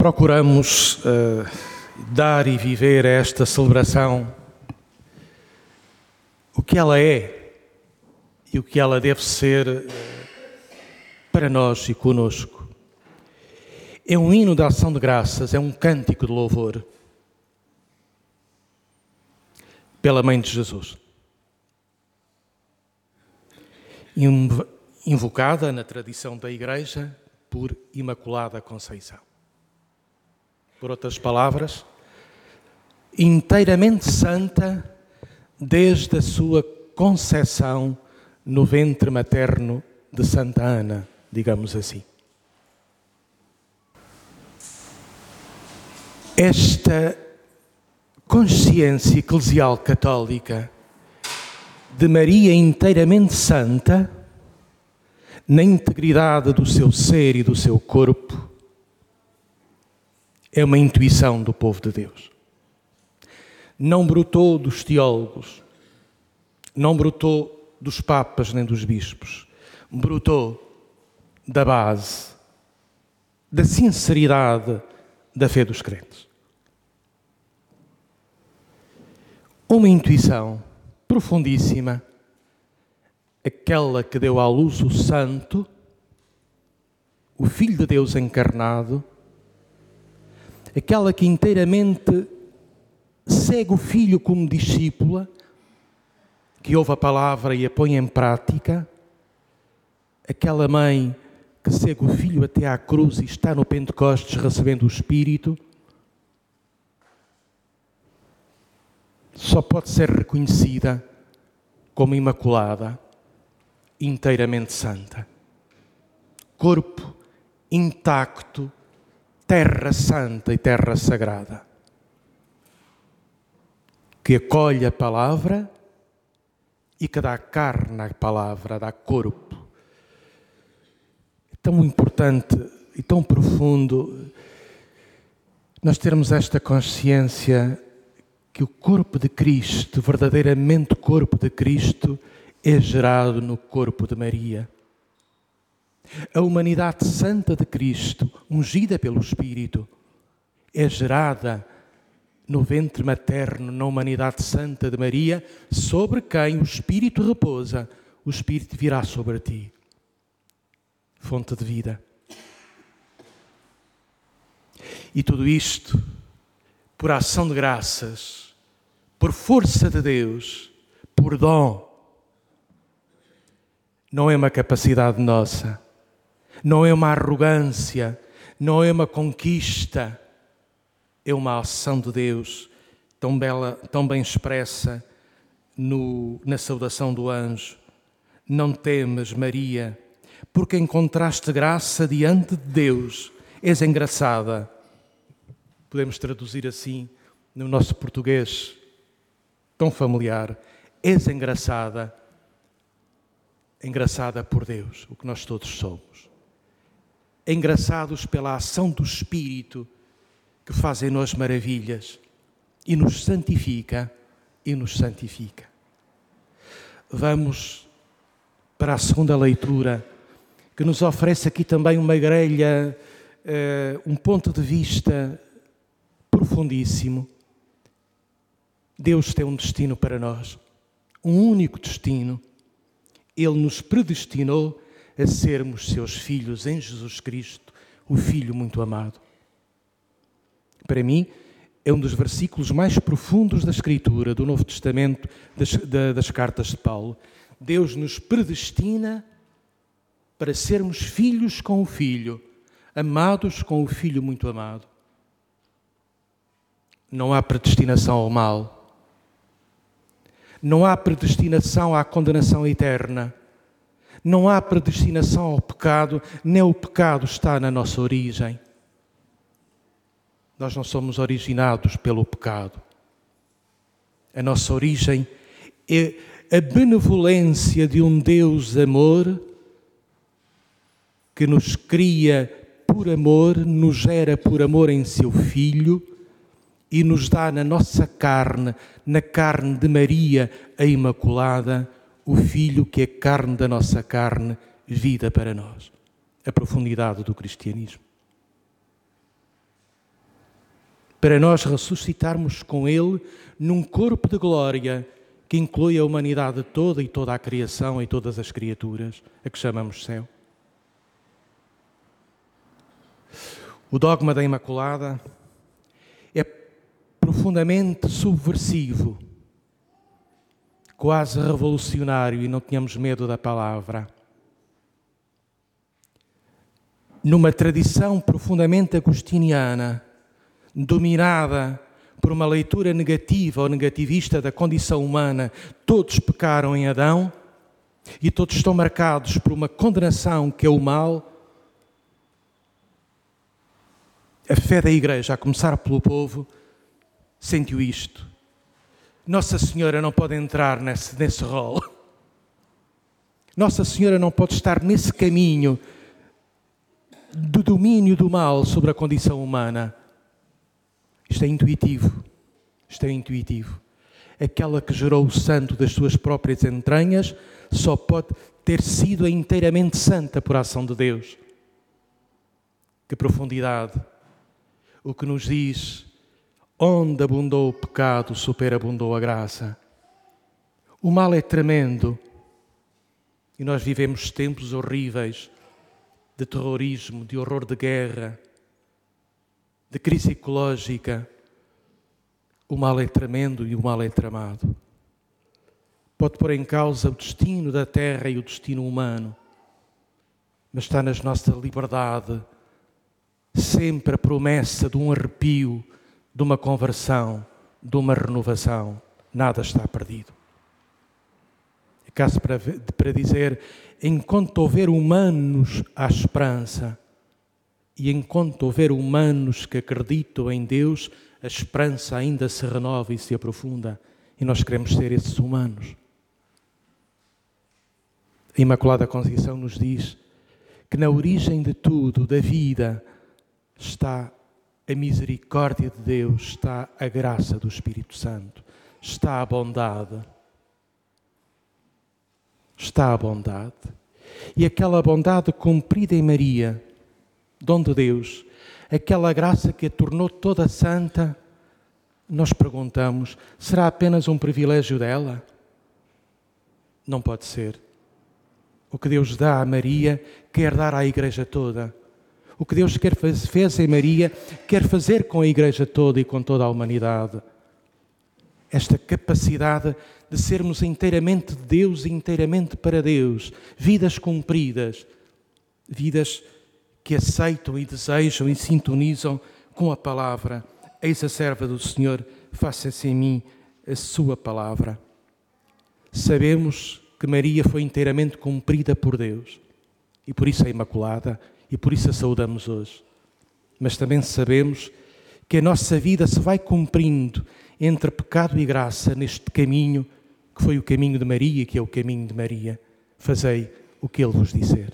procuramos uh, dar e viver esta celebração o que ela é e o que ela deve ser uh, para nós e conosco. É um hino de ação de graças, é um cântico de louvor pela Mãe de Jesus. Invocada na tradição da Igreja por Imaculada Conceição. Por outras palavras, inteiramente santa desde a sua concepção no ventre materno de Santa Ana, digamos assim. Esta consciência eclesial católica de Maria inteiramente santa, na integridade do seu ser e do seu corpo, é uma intuição do povo de Deus. Não brotou dos teólogos, não brotou dos papas nem dos bispos, brotou da base, da sinceridade da fé dos crentes. Uma intuição profundíssima, aquela que deu à luz o Santo, o Filho de Deus encarnado, aquela que inteiramente segue o filho como discípula, que ouve a palavra e a põe em prática, aquela mãe que segue o filho até à cruz e está no Pentecostes recebendo o Espírito, só pode ser reconhecida como imaculada, inteiramente santa. Corpo intacto terra santa e terra sagrada, que acolhe a palavra e que dá carne à palavra, dá corpo. É tão importante e tão profundo nós termos esta consciência que o corpo de Cristo, verdadeiramente o corpo de Cristo, é gerado no corpo de Maria. A humanidade santa de Cristo, ungida pelo Espírito, é gerada no ventre materno, na humanidade santa de Maria, sobre quem o Espírito repousa, o Espírito virá sobre ti. Fonte de vida. E tudo isto, por ação de graças, por força de Deus, por dom, não é uma capacidade nossa não é uma arrogância, não é uma conquista, é uma ação de Deus tão bela, tão bem expressa no, na saudação do anjo. Não temas, Maria, porque encontraste graça diante de Deus. És engraçada. Podemos traduzir assim no nosso português tão familiar. És engraçada, engraçada por Deus, o que nós todos somos engraçados pela ação do Espírito que faz em nós maravilhas e nos santifica e nos santifica. Vamos para a segunda leitura, que nos oferece aqui também uma grelha, uh, um ponto de vista profundíssimo. Deus tem um destino para nós, um único destino. Ele nos predestinou a sermos seus filhos em Jesus Cristo, o Filho muito amado. Para mim, é um dos versículos mais profundos da Escritura, do Novo Testamento, das, das cartas de Paulo. Deus nos predestina para sermos filhos com o Filho, amados com o Filho muito amado. Não há predestinação ao mal. Não há predestinação à condenação eterna. Não há predestinação ao pecado, nem o pecado está na nossa origem. Nós não somos originados pelo pecado. A nossa origem é a benevolência de um Deus amor que nos cria por amor, nos gera por amor em seu Filho e nos dá na nossa carne, na carne de Maria, a Imaculada, o Filho que é carne da nossa carne, vida para nós. A profundidade do cristianismo. para nós ressuscitarmos com Ele num corpo de glória que inclui a humanidade toda e toda a criação e todas as criaturas, a que chamamos céu. O dogma da Imaculada é profundamente subversivo, quase revolucionário, e não tínhamos medo da palavra. Numa tradição profundamente agostiniana, dominada por uma leitura negativa ou negativista da condição humana, todos pecaram em Adão e todos estão marcados por uma condenação que é o mal. A fé da Igreja, a começar pelo povo, sentiu isto. Nossa Senhora não pode entrar nesse, nesse rol. Nossa Senhora não pode estar nesse caminho do domínio do mal sobre a condição humana. Isto é intuitivo. Isto é intuitivo. Aquela que gerou o santo das suas próprias entranhas só pode ter sido inteiramente santa por ação de Deus. Que profundidade! O que nos diz onde abundou o pecado, superabundou a graça. O mal é tremendo e nós vivemos tempos horríveis de terrorismo, de horror de guerra, de crise ecológica. O mal é tremendo e o mal é tramado. Pode pôr em causa o destino da terra e o destino humano, mas está nas nossa liberdade sempre a promessa de um arrepio, de uma conversão, de uma renovação. Nada está perdido. É caso para, para dizer: enquanto houver humanos, há esperança e enquanto houver humanos que acreditam em Deus, a esperança ainda se renova e se aprofunda. E nós queremos ser esses humanos. A Imaculada Conceição nos diz que na origem de tudo, da vida, está a misericórdia de Deus, está a graça do Espírito Santo, está a bondade. Está a bondade. E aquela bondade cumprida em Maria dom de Deus, aquela graça que a tornou toda santa, nós perguntamos: será apenas um privilégio dela? Não pode ser. O que Deus dá a Maria, quer dar à Igreja toda. O que Deus quer fez em Maria, quer fazer com a Igreja toda e com toda a humanidade. Esta capacidade de sermos inteiramente de Deus e inteiramente para Deus, vidas cumpridas, vidas que aceitam e desejam e sintonizam com a palavra. Eis a serva do Senhor, faça-se em mim a sua palavra. Sabemos que Maria foi inteiramente cumprida por Deus e por isso é imaculada e por isso a saudamos hoje. Mas também sabemos que a nossa vida se vai cumprindo entre pecado e graça neste caminho que foi o caminho de Maria, que é o caminho de Maria. Fazei o que ele vos disser.